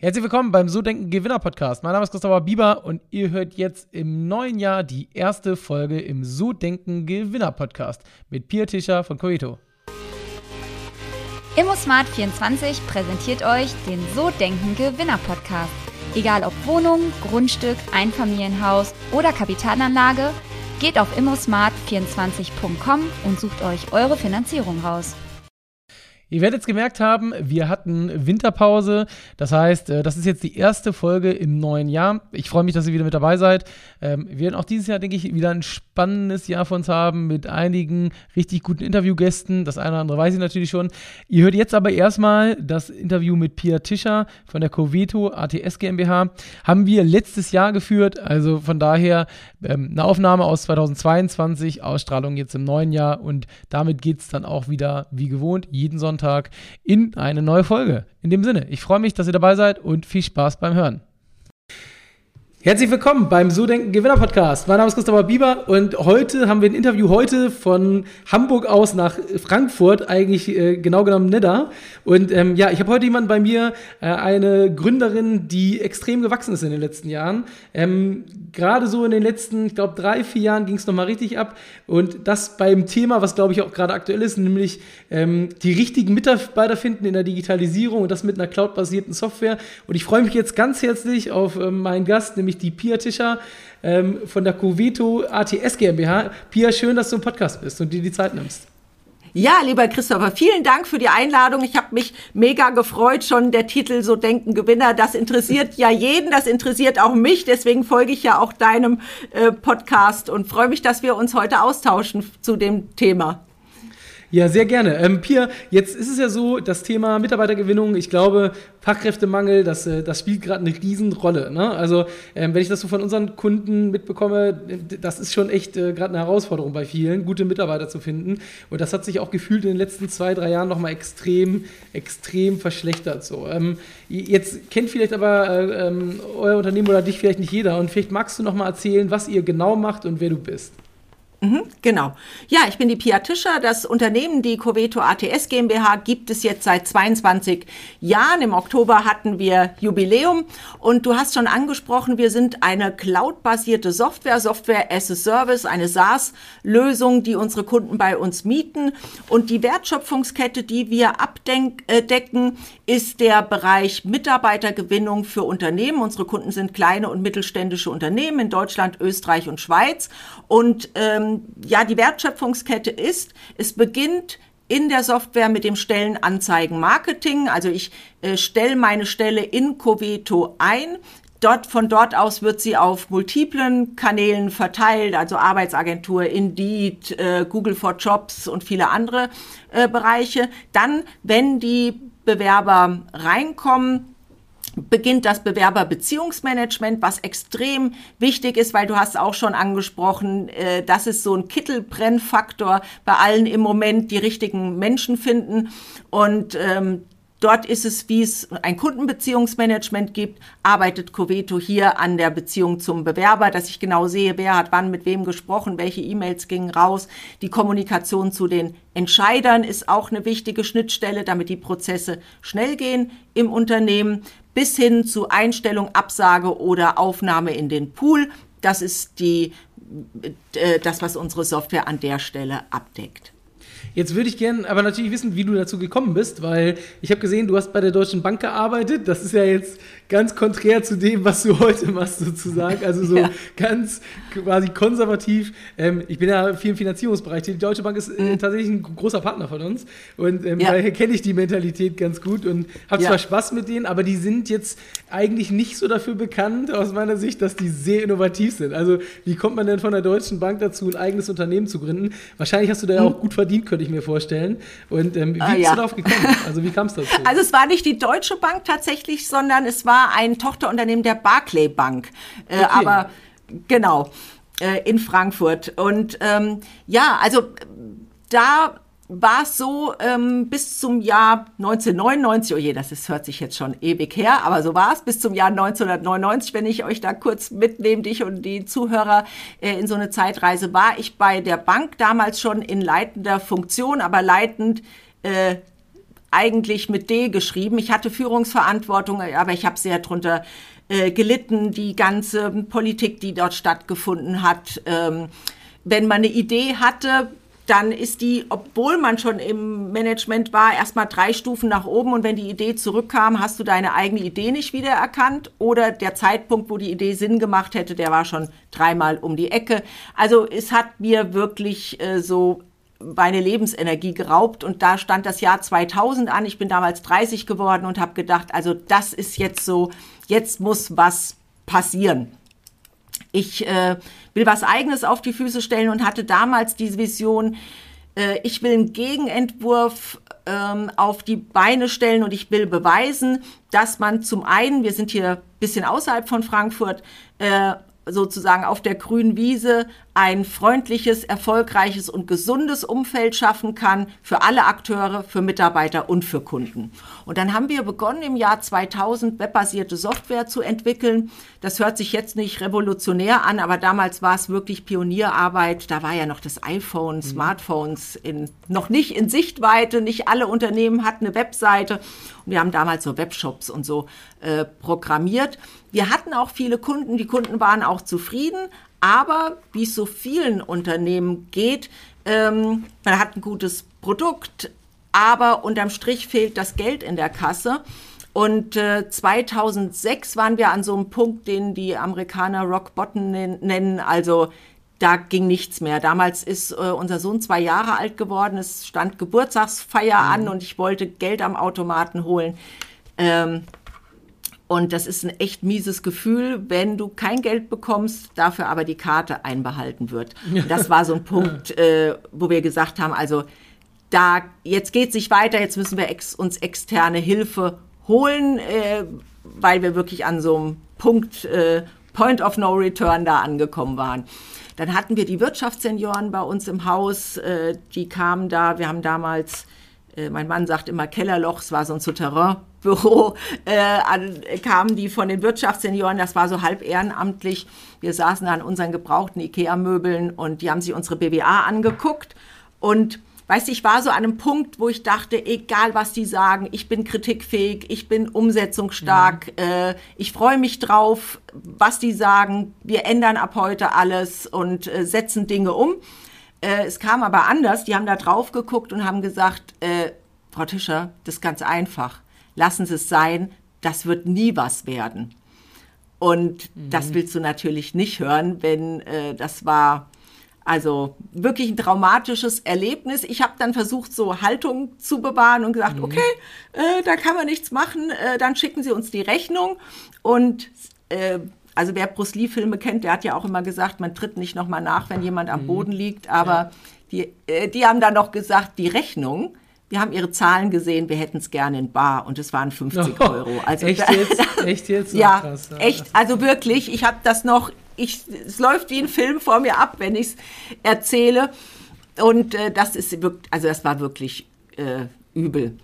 Herzlich willkommen beim So Denken Gewinner Podcast. Mein Name ist Christopher Bieber und ihr hört jetzt im neuen Jahr die erste Folge im So Denken Gewinner Podcast mit Pia Tischer von Coeto. ImmoSmart24 präsentiert euch den So Denken Gewinner Podcast. Egal ob Wohnung, Grundstück, Einfamilienhaus oder Kapitalanlage, geht auf immosmart24.com und sucht euch eure Finanzierung raus. Ihr werdet es gemerkt haben, wir hatten Winterpause. Das heißt, äh, das ist jetzt die erste Folge im neuen Jahr. Ich freue mich, dass ihr wieder mit dabei seid. Ähm, wir werden auch dieses Jahr, denke ich, wieder ein spannendes Jahr von uns haben mit einigen richtig guten Interviewgästen. Das eine oder andere weiß ich natürlich schon. Ihr hört jetzt aber erstmal das Interview mit Pia Tischer von der Coveto ATS GmbH. Haben wir letztes Jahr geführt. Also von daher ähm, eine Aufnahme aus 2022, Ausstrahlung jetzt im neuen Jahr. Und damit geht es dann auch wieder wie gewohnt jeden Sonntag Sonntag in eine neue Folge. In dem Sinne, ich freue mich, dass ihr dabei seid und viel Spaß beim Hören. Herzlich willkommen beim So Denken Gewinner Podcast. Mein Name ist Christopher Bieber und heute haben wir ein Interview heute von Hamburg aus nach Frankfurt, eigentlich äh, genau genommen Nedda. Und ähm, ja, ich habe heute jemanden bei mir, äh, eine Gründerin, die extrem gewachsen ist in den letzten Jahren. Ähm, gerade so in den letzten, ich glaube, drei, vier Jahren ging es nochmal richtig ab. Und das beim Thema, was glaube ich auch gerade aktuell ist, nämlich ähm, die richtigen Mitarbeiter finden in der Digitalisierung und das mit einer cloud-basierten Software. Und ich freue mich jetzt ganz herzlich auf ähm, meinen Gast, nämlich nämlich die Pia Tischer ähm, von der Coveto ATS GmbH. Pia, schön, dass du im Podcast bist und dir die Zeit nimmst. Ja, lieber Christopher, vielen Dank für die Einladung. Ich habe mich mega gefreut, schon der Titel So Denken Gewinner. Das interessiert ja jeden, das interessiert auch mich. Deswegen folge ich ja auch deinem äh, Podcast und freue mich, dass wir uns heute austauschen zu dem Thema. Ja, sehr gerne. Ähm, Pia, jetzt ist es ja so, das Thema Mitarbeitergewinnung, ich glaube, Fachkräftemangel, das, äh, das spielt gerade eine Riesenrolle. Ne? Also, ähm, wenn ich das so von unseren Kunden mitbekomme, das ist schon echt äh, gerade eine Herausforderung bei vielen, gute Mitarbeiter zu finden. Und das hat sich auch gefühlt in den letzten zwei, drei Jahren nochmal extrem, extrem verschlechtert. So. Ähm, jetzt kennt vielleicht aber äh, ähm, euer Unternehmen oder dich vielleicht nicht jeder. Und vielleicht magst du nochmal erzählen, was ihr genau macht und wer du bist. Mhm, genau. Ja, ich bin die Pia Tischer. Das Unternehmen, die Coveto ATS GmbH, gibt es jetzt seit 22 Jahren. Im Oktober hatten wir Jubiläum. Und du hast schon angesprochen, wir sind eine cloud-basierte Software, Software as a Service, eine SaaS-Lösung, die unsere Kunden bei uns mieten. Und die Wertschöpfungskette, die wir abdecken, äh, ist der Bereich Mitarbeitergewinnung für Unternehmen. Unsere Kunden sind kleine und mittelständische Unternehmen in Deutschland, Österreich und Schweiz. Und ähm, ähm, ja, die Wertschöpfungskette ist, es beginnt in der Software mit dem Stellenanzeigen-Marketing. Also ich äh, stelle meine Stelle in Coveto ein. Dort, von dort aus wird sie auf multiplen Kanälen verteilt, also Arbeitsagentur, Indeed, äh, Google for Jobs und viele andere äh, Bereiche. Dann, wenn die Bewerber reinkommen, beginnt das Bewerberbeziehungsmanagement, was extrem wichtig ist, weil du hast auch schon angesprochen, äh, das ist so ein Kittelbrennfaktor bei allen im Moment, die richtigen Menschen finden. Und ähm, Dort ist es, wie es ein Kundenbeziehungsmanagement gibt, arbeitet Coveto hier an der Beziehung zum Bewerber, dass ich genau sehe, wer hat wann mit wem gesprochen, welche E-Mails gingen raus. Die Kommunikation zu den Entscheidern ist auch eine wichtige Schnittstelle, damit die Prozesse schnell gehen im Unternehmen bis hin zu Einstellung, Absage oder Aufnahme in den Pool. Das ist die, äh, das, was unsere Software an der Stelle abdeckt. Jetzt würde ich gerne aber natürlich wissen, wie du dazu gekommen bist, weil ich habe gesehen, du hast bei der Deutschen Bank gearbeitet. Das ist ja jetzt ganz konträr zu dem, was du heute machst, sozusagen. Also so ja. ganz quasi konservativ. Ähm, ich bin ja viel im Finanzierungsbereich. Die Deutsche Bank ist äh, mhm. tatsächlich ein großer Partner von uns. Und ähm, ja. daher kenne ich die Mentalität ganz gut und habe zwar Spaß mit denen, aber die sind jetzt eigentlich nicht so dafür bekannt, aus meiner Sicht, dass die sehr innovativ sind. Also, wie kommt man denn von der Deutschen Bank dazu, ein eigenes Unternehmen zu gründen? Wahrscheinlich hast du da ja mhm. auch gut verdient, könnte ich mir vorstellen. Und ähm, wie ah, bist du darauf gekommen? Also, wie kam es dazu? Also, es war nicht die Deutsche Bank tatsächlich, sondern es war war ein Tochterunternehmen der Barclay Bank. Äh, okay. Aber genau, äh, in Frankfurt. Und ähm, ja, also da war es so ähm, bis zum Jahr 1999, oh je, das ist, hört sich jetzt schon ewig her, aber so war es, bis zum Jahr 1999, wenn ich euch da kurz mitnehme, dich und die Zuhörer äh, in so eine Zeitreise, war ich bei der Bank damals schon in leitender Funktion, aber leitend äh, eigentlich mit D geschrieben. Ich hatte Führungsverantwortung, aber ich habe sehr drunter äh, gelitten, die ganze Politik, die dort stattgefunden hat. Ähm, wenn man eine Idee hatte, dann ist die, obwohl man schon im Management war, erstmal drei Stufen nach oben und wenn die Idee zurückkam, hast du deine eigene Idee nicht wiedererkannt oder der Zeitpunkt, wo die Idee Sinn gemacht hätte, der war schon dreimal um die Ecke. Also es hat mir wirklich äh, so meine Lebensenergie geraubt und da stand das Jahr 2000 an. Ich bin damals 30 geworden und habe gedacht, also das ist jetzt so, jetzt muss was passieren. Ich äh, will was eigenes auf die Füße stellen und hatte damals diese Vision, äh, ich will einen Gegenentwurf ähm, auf die Beine stellen und ich will beweisen, dass man zum einen, wir sind hier ein bisschen außerhalb von Frankfurt, äh, sozusagen auf der grünen Wiese ein freundliches, erfolgreiches und gesundes Umfeld schaffen kann für alle Akteure, für Mitarbeiter und für Kunden. Und dann haben wir begonnen, im Jahr 2000 webbasierte Software zu entwickeln. Das hört sich jetzt nicht revolutionär an, aber damals war es wirklich Pionierarbeit. Da war ja noch das iPhone, mhm. Smartphones in, noch nicht in Sichtweite. Nicht alle Unternehmen hatten eine Webseite. Und wir haben damals so Webshops und so äh, programmiert. Wir hatten auch viele Kunden, die Kunden waren auch zufrieden, aber wie es so vielen Unternehmen geht, ähm, man hat ein gutes Produkt, aber unterm Strich fehlt das Geld in der Kasse. Und äh, 2006 waren wir an so einem Punkt, den die Amerikaner Rock Bottom nennen. Also da ging nichts mehr. Damals ist äh, unser Sohn zwei Jahre alt geworden. Es stand Geburtstagsfeier mhm. an und ich wollte Geld am Automaten holen. Ähm, und das ist ein echt mieses Gefühl, wenn du kein Geld bekommst, dafür aber die Karte einbehalten wird. Und das war so ein Punkt, äh, wo wir gesagt haben, also da jetzt geht es nicht weiter, jetzt müssen wir ex, uns externe Hilfe holen, äh, weil wir wirklich an so einem Punkt, äh, Point of No Return da angekommen waren. Dann hatten wir die Wirtschaftssenioren bei uns im Haus, äh, die kamen da, wir haben damals äh, mein Mann sagt immer Kellerloch, es war so ein Souterrain-Büro, äh, kamen die von den Wirtschaftssenioren, das war so halb ehrenamtlich. Wir saßen da an unseren gebrauchten Ikea-Möbeln und die haben sich unsere BWA angeguckt und Weißt du, ich war so an einem Punkt, wo ich dachte, egal was die sagen, ich bin kritikfähig, ich bin umsetzungsstark, mhm. äh, ich freue mich drauf, was die sagen. Wir ändern ab heute alles und äh, setzen Dinge um. Äh, es kam aber anders. Die haben da drauf geguckt und haben gesagt, äh, Frau Tischer, das ist ganz einfach. Lassen Sie es sein, das wird nie was werden. Und mhm. das willst du natürlich nicht hören, wenn äh, das war also wirklich ein traumatisches Erlebnis. Ich habe dann versucht, so Haltung zu bewahren und gesagt, mhm. okay, äh, da kann man nichts machen, äh, dann schicken Sie uns die Rechnung. Und äh, also wer Bruce Lee-Filme kennt, der hat ja auch immer gesagt, man tritt nicht nochmal nach, wenn jemand am mhm. Boden liegt. Aber ja. die, äh, die haben dann noch gesagt, die Rechnung, wir haben ihre Zahlen gesehen, wir hätten es gerne in Bar und es waren 50 oh, Euro. Also echt jetzt? echt jetzt? ja, krass, ja, echt. Also wirklich, ich habe das noch, ich, es läuft wie ein Film vor mir ab, wenn ich es erzähle. Und äh, das ist wirklich, also das war wirklich äh, übel.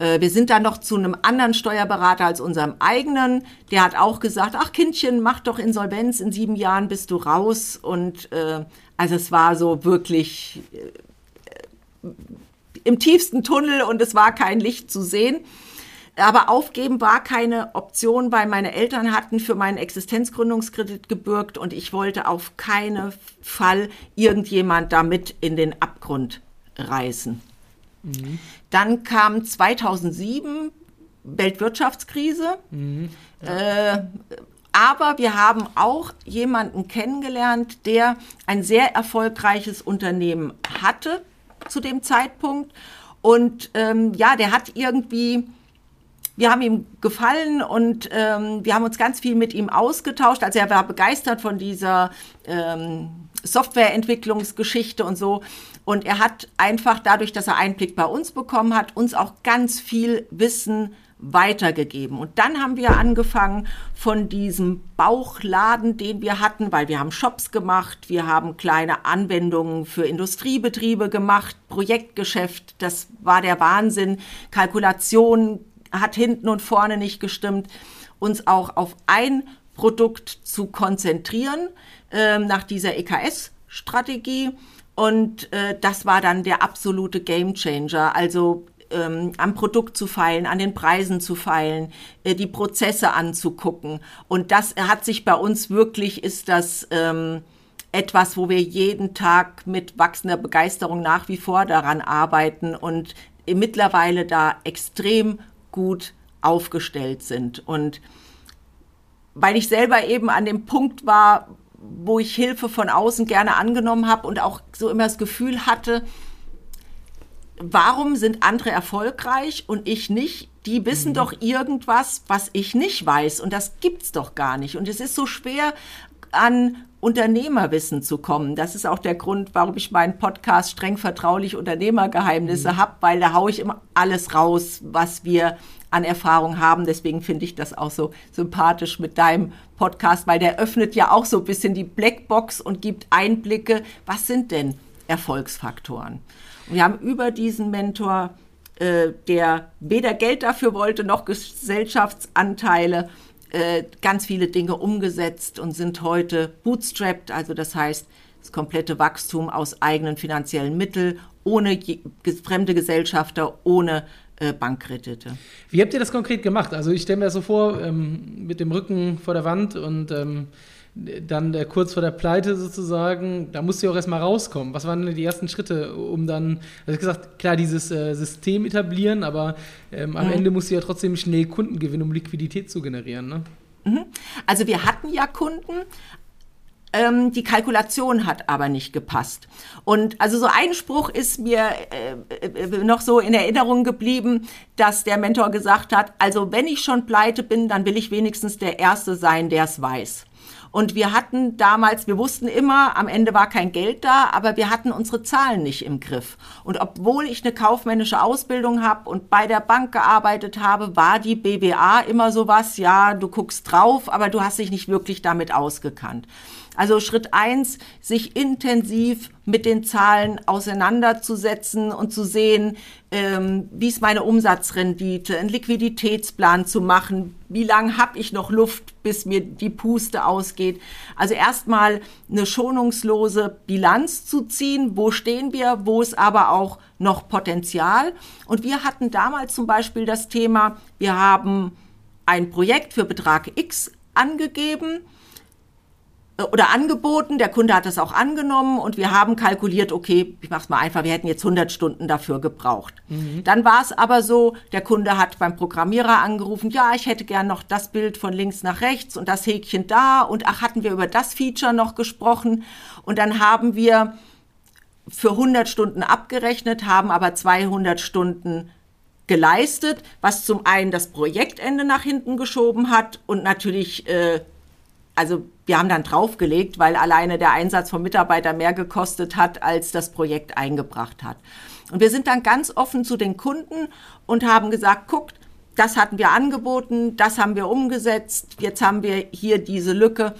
Äh, wir sind dann noch zu einem anderen Steuerberater als unserem eigenen. Der hat auch gesagt, ach Kindchen, mach doch Insolvenz, in sieben Jahren bist du raus. Und äh, also es war so wirklich äh, im tiefsten Tunnel und es war kein Licht zu sehen. Aber aufgeben war keine Option, weil meine Eltern hatten für meinen Existenzgründungskredit gebürgt und ich wollte auf keinen Fall irgendjemand damit in den Abgrund reißen. Mhm. Dann kam 2007 Weltwirtschaftskrise. Mhm. Ja. Äh, aber wir haben auch jemanden kennengelernt, der ein sehr erfolgreiches Unternehmen hatte zu dem Zeitpunkt. Und ähm, ja, der hat irgendwie, wir haben ihm gefallen und ähm, wir haben uns ganz viel mit ihm ausgetauscht. Also er war begeistert von dieser ähm, Softwareentwicklungsgeschichte und so. Und er hat einfach dadurch, dass er Einblick bei uns bekommen hat, uns auch ganz viel Wissen weitergegeben. Und dann haben wir angefangen von diesem Bauchladen, den wir hatten, weil wir haben Shops gemacht, wir haben kleine Anwendungen für Industriebetriebe gemacht, Projektgeschäft, das war der Wahnsinn. Kalkulation hat hinten und vorne nicht gestimmt, uns auch auf ein Produkt zu konzentrieren äh, nach dieser EKS-Strategie. Und äh, das war dann der absolute Gamechanger. Also ähm, am Produkt zu feilen, an den Preisen zu feilen, äh, die Prozesse anzugucken. Und das hat sich bei uns wirklich, ist das ähm, etwas, wo wir jeden Tag mit wachsender Begeisterung nach wie vor daran arbeiten und mittlerweile da extrem gut aufgestellt sind. Und weil ich selber eben an dem Punkt war, wo ich Hilfe von außen gerne angenommen habe und auch so immer das Gefühl hatte, warum sind andere erfolgreich und ich nicht? Die wissen mhm. doch irgendwas, was ich nicht weiß und das gibt's doch gar nicht. Und es ist so schwer an Unternehmerwissen zu kommen. Das ist auch der Grund, warum ich meinen Podcast streng vertraulich Unternehmergeheimnisse mhm. habe, weil da haue ich immer alles raus, was wir an Erfahrung haben. Deswegen finde ich das auch so sympathisch mit deinem Podcast, weil der öffnet ja auch so ein bisschen die Blackbox und gibt Einblicke. Was sind denn Erfolgsfaktoren? Und wir haben über diesen Mentor, äh, der weder Geld dafür wollte noch Gesellschaftsanteile, äh, ganz viele Dinge umgesetzt und sind heute bootstrapped, also das heißt das komplette Wachstum aus eigenen finanziellen Mitteln, ohne fremde Gesellschafter, ohne Bankkredite. Wie habt ihr das konkret gemacht? Also ich stelle mir das so vor, ähm, mit dem Rücken vor der Wand und ähm, dann äh, kurz vor der Pleite sozusagen, da musst du ja auch erstmal rauskommen. Was waren denn die ersten Schritte, um dann, also ich gesagt, klar, dieses äh, System etablieren, aber ähm, am mhm. Ende musst du ja trotzdem schnell Kunden gewinnen, um Liquidität zu generieren. Ne? Mhm. Also wir hatten ja Kunden, ähm, die Kalkulation hat aber nicht gepasst. Und also so ein Spruch ist mir äh, äh, noch so in Erinnerung geblieben, dass der Mentor gesagt hat, also wenn ich schon pleite bin, dann will ich wenigstens der Erste sein, der es weiß. Und wir hatten damals, wir wussten immer, am Ende war kein Geld da, aber wir hatten unsere Zahlen nicht im Griff. Und obwohl ich eine kaufmännische Ausbildung habe und bei der Bank gearbeitet habe, war die BWA immer sowas, ja, du guckst drauf, aber du hast dich nicht wirklich damit ausgekannt. Also Schritt eins, sich intensiv mit den Zahlen auseinanderzusetzen und zu sehen, ähm, wie ist meine Umsatzrendite, einen Liquiditätsplan zu machen, wie lange habe ich noch Luft, bis mir die Puste ausgeht. Also erstmal eine schonungslose Bilanz zu ziehen, wo stehen wir, wo ist aber auch noch Potenzial. Und wir hatten damals zum Beispiel das Thema, wir haben ein Projekt für Betrag X angegeben oder angeboten. Der Kunde hat das auch angenommen und wir haben kalkuliert, okay, ich mach's mal einfach, wir hätten jetzt 100 Stunden dafür gebraucht. Mhm. Dann war es aber so, der Kunde hat beim Programmierer angerufen, ja, ich hätte gern noch das Bild von links nach rechts und das Häkchen da und ach, hatten wir über das Feature noch gesprochen und dann haben wir für 100 Stunden abgerechnet, haben aber 200 Stunden geleistet, was zum einen das Projektende nach hinten geschoben hat und natürlich äh, also wir haben dann draufgelegt, weil alleine der Einsatz von Mitarbeitern mehr gekostet hat, als das Projekt eingebracht hat. Und wir sind dann ganz offen zu den Kunden und haben gesagt, guckt, das hatten wir angeboten, das haben wir umgesetzt, jetzt haben wir hier diese Lücke,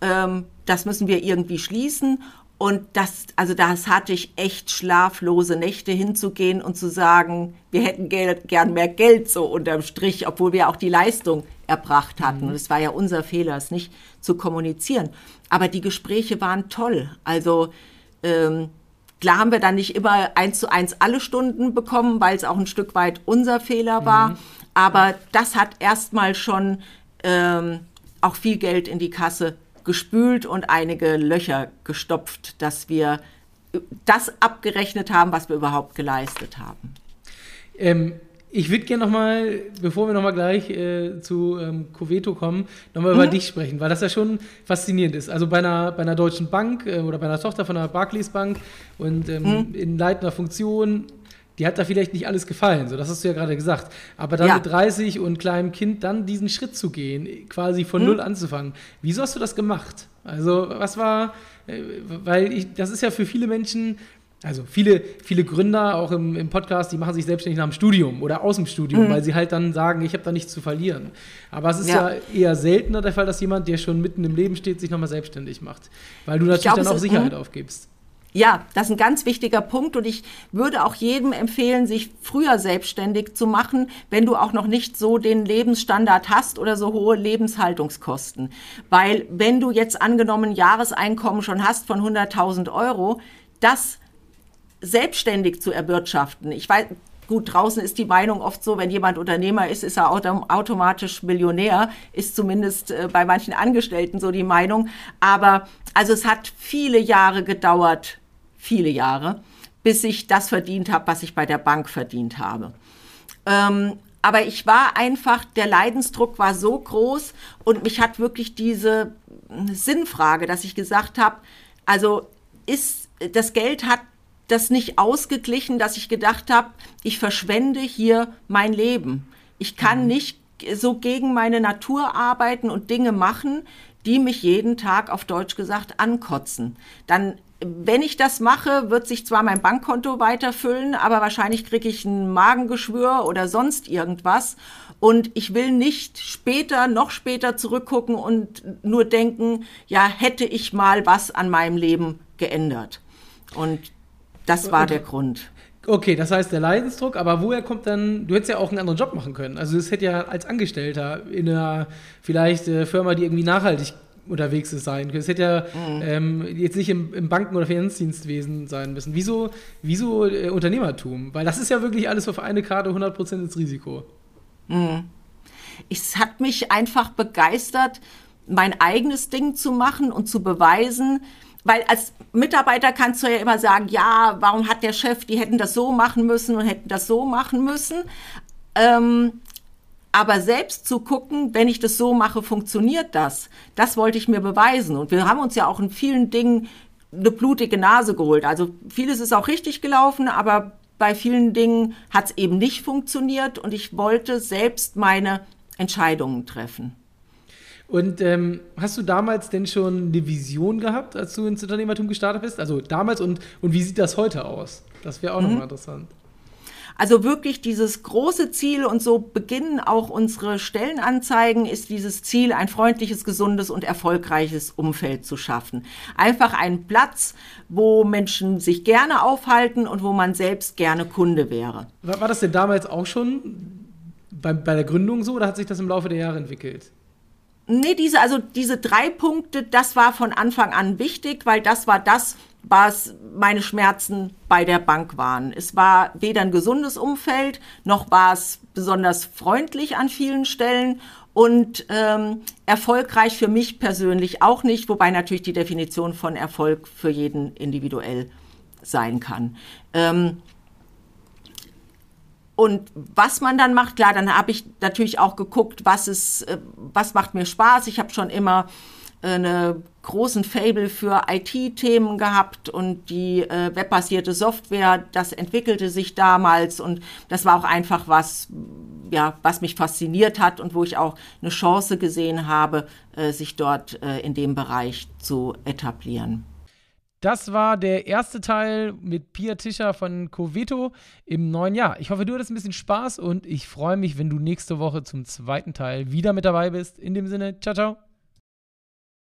ähm, das müssen wir irgendwie schließen. Und das, also das hatte ich echt schlaflose Nächte hinzugehen und zu sagen, wir hätten gern mehr Geld so unterm Strich, obwohl wir auch die Leistung erbracht hatten. Mhm. Und es war ja unser Fehler, es nicht zu kommunizieren. Aber die Gespräche waren toll. Also ähm, klar haben wir dann nicht immer eins zu eins alle Stunden bekommen, weil es auch ein Stück weit unser Fehler war. Mhm. Aber das hat erstmal schon ähm, auch viel Geld in die Kasse gespült und einige Löcher gestopft, dass wir das abgerechnet haben, was wir überhaupt geleistet haben. Ähm, ich würde gerne nochmal, bevor wir nochmal gleich äh, zu ähm, Coveto kommen, nochmal mhm. über dich sprechen, weil das ja schon faszinierend ist. Also bei einer, bei einer deutschen Bank äh, oder bei einer Tochter von einer Barclays Bank und ähm, mhm. in leitender Funktion, die hat da vielleicht nicht alles gefallen, so das hast du ja gerade gesagt. Aber dann ja. mit 30 und kleinem Kind dann diesen Schritt zu gehen, quasi von mhm. null anzufangen. Wieso hast du das gemacht? Also was war, äh, weil ich, das ist ja für viele Menschen also viele, viele Gründer, auch im, im Podcast, die machen sich selbstständig nach dem Studium oder aus dem Studium, mhm. weil sie halt dann sagen, ich habe da nichts zu verlieren. Aber es ist ja. ja. eher seltener der Fall, dass jemand, der schon mitten im Leben steht, sich nochmal selbstständig macht. Weil du natürlich glaub, dann auch Sicherheit mhm. aufgibst. Ja, das ist ein ganz wichtiger Punkt und ich würde auch jedem empfehlen, sich früher selbstständig zu machen, wenn du auch noch nicht so den Lebensstandard hast oder so hohe Lebenshaltungskosten. Weil wenn du jetzt angenommen Jahreseinkommen schon hast von 100.000 Euro, das selbstständig zu erwirtschaften. Ich weiß, gut, draußen ist die Meinung oft so, wenn jemand Unternehmer ist, ist er automatisch Millionär, ist zumindest äh, bei manchen Angestellten so die Meinung. Aber also es hat viele Jahre gedauert, viele Jahre, bis ich das verdient habe, was ich bei der Bank verdient habe. Ähm, aber ich war einfach, der Leidensdruck war so groß und mich hat wirklich diese Sinnfrage, dass ich gesagt habe, also ist das Geld hat das nicht ausgeglichen, dass ich gedacht habe, ich verschwende hier mein Leben. Ich kann mhm. nicht so gegen meine Natur arbeiten und Dinge machen, die mich jeden Tag auf Deutsch gesagt ankotzen. Dann wenn ich das mache, wird sich zwar mein Bankkonto weiterfüllen, aber wahrscheinlich kriege ich ein Magengeschwür oder sonst irgendwas. Und ich will nicht später, noch später zurückgucken und nur denken, ja, hätte ich mal was an meinem Leben geändert. Und das war der Grund. Okay, das heißt der Leidensdruck, aber woher kommt dann, du hättest ja auch einen anderen Job machen können. Also es hätte ja als Angestellter in einer vielleicht äh, Firma, die irgendwie nachhaltig unterwegs ist, sein können. Es hätte ja mhm. ähm, jetzt nicht im, im, Banken- oder Finanzdienstwesen sein müssen. Wieso, wieso äh, Unternehmertum? Weil das ist ja wirklich alles auf eine Karte 100% ins Risiko. Mhm. Es hat mich einfach begeistert, mein eigenes Ding zu machen und zu beweisen, weil als Mitarbeiter kannst du ja immer sagen, ja, warum hat der Chef, die hätten das so machen müssen und hätten das so machen müssen. Ähm, aber selbst zu gucken, wenn ich das so mache, funktioniert das. Das wollte ich mir beweisen. Und wir haben uns ja auch in vielen Dingen eine blutige Nase geholt. Also vieles ist auch richtig gelaufen, aber bei vielen Dingen hat es eben nicht funktioniert und ich wollte selbst meine Entscheidungen treffen. Und ähm, hast du damals denn schon eine Vision gehabt, als du ins Unternehmertum gestartet bist? Also damals und, und wie sieht das heute aus? Das wäre auch mhm. nochmal interessant. Also wirklich dieses große Ziel und so beginnen auch unsere Stellenanzeigen, ist dieses Ziel, ein freundliches, gesundes und erfolgreiches Umfeld zu schaffen. Einfach ein Platz, wo Menschen sich gerne aufhalten und wo man selbst gerne Kunde wäre. War, war das denn damals auch schon bei, bei der Gründung so oder hat sich das im Laufe der Jahre entwickelt? Nee, diese, also diese drei Punkte, das war von Anfang an wichtig, weil das war das, was meine Schmerzen bei der Bank waren. Es war weder ein gesundes Umfeld, noch war es besonders freundlich an vielen Stellen und ähm, erfolgreich für mich persönlich auch nicht, wobei natürlich die Definition von Erfolg für jeden individuell sein kann. Ähm, und was man dann macht, klar, dann habe ich natürlich auch geguckt, was ist, äh, was macht mir Spaß. Ich habe schon immer eine großen Fable für IT-Themen gehabt und die äh, webbasierte Software, das entwickelte sich damals und das war auch einfach was, ja, was mich fasziniert hat und wo ich auch eine Chance gesehen habe, äh, sich dort äh, in dem Bereich zu etablieren. Das war der erste Teil mit Pia Tischer von Coveto im neuen Jahr. Ich hoffe, du hattest ein bisschen Spaß und ich freue mich, wenn du nächste Woche zum zweiten Teil wieder mit dabei bist. In dem Sinne, ciao, ciao.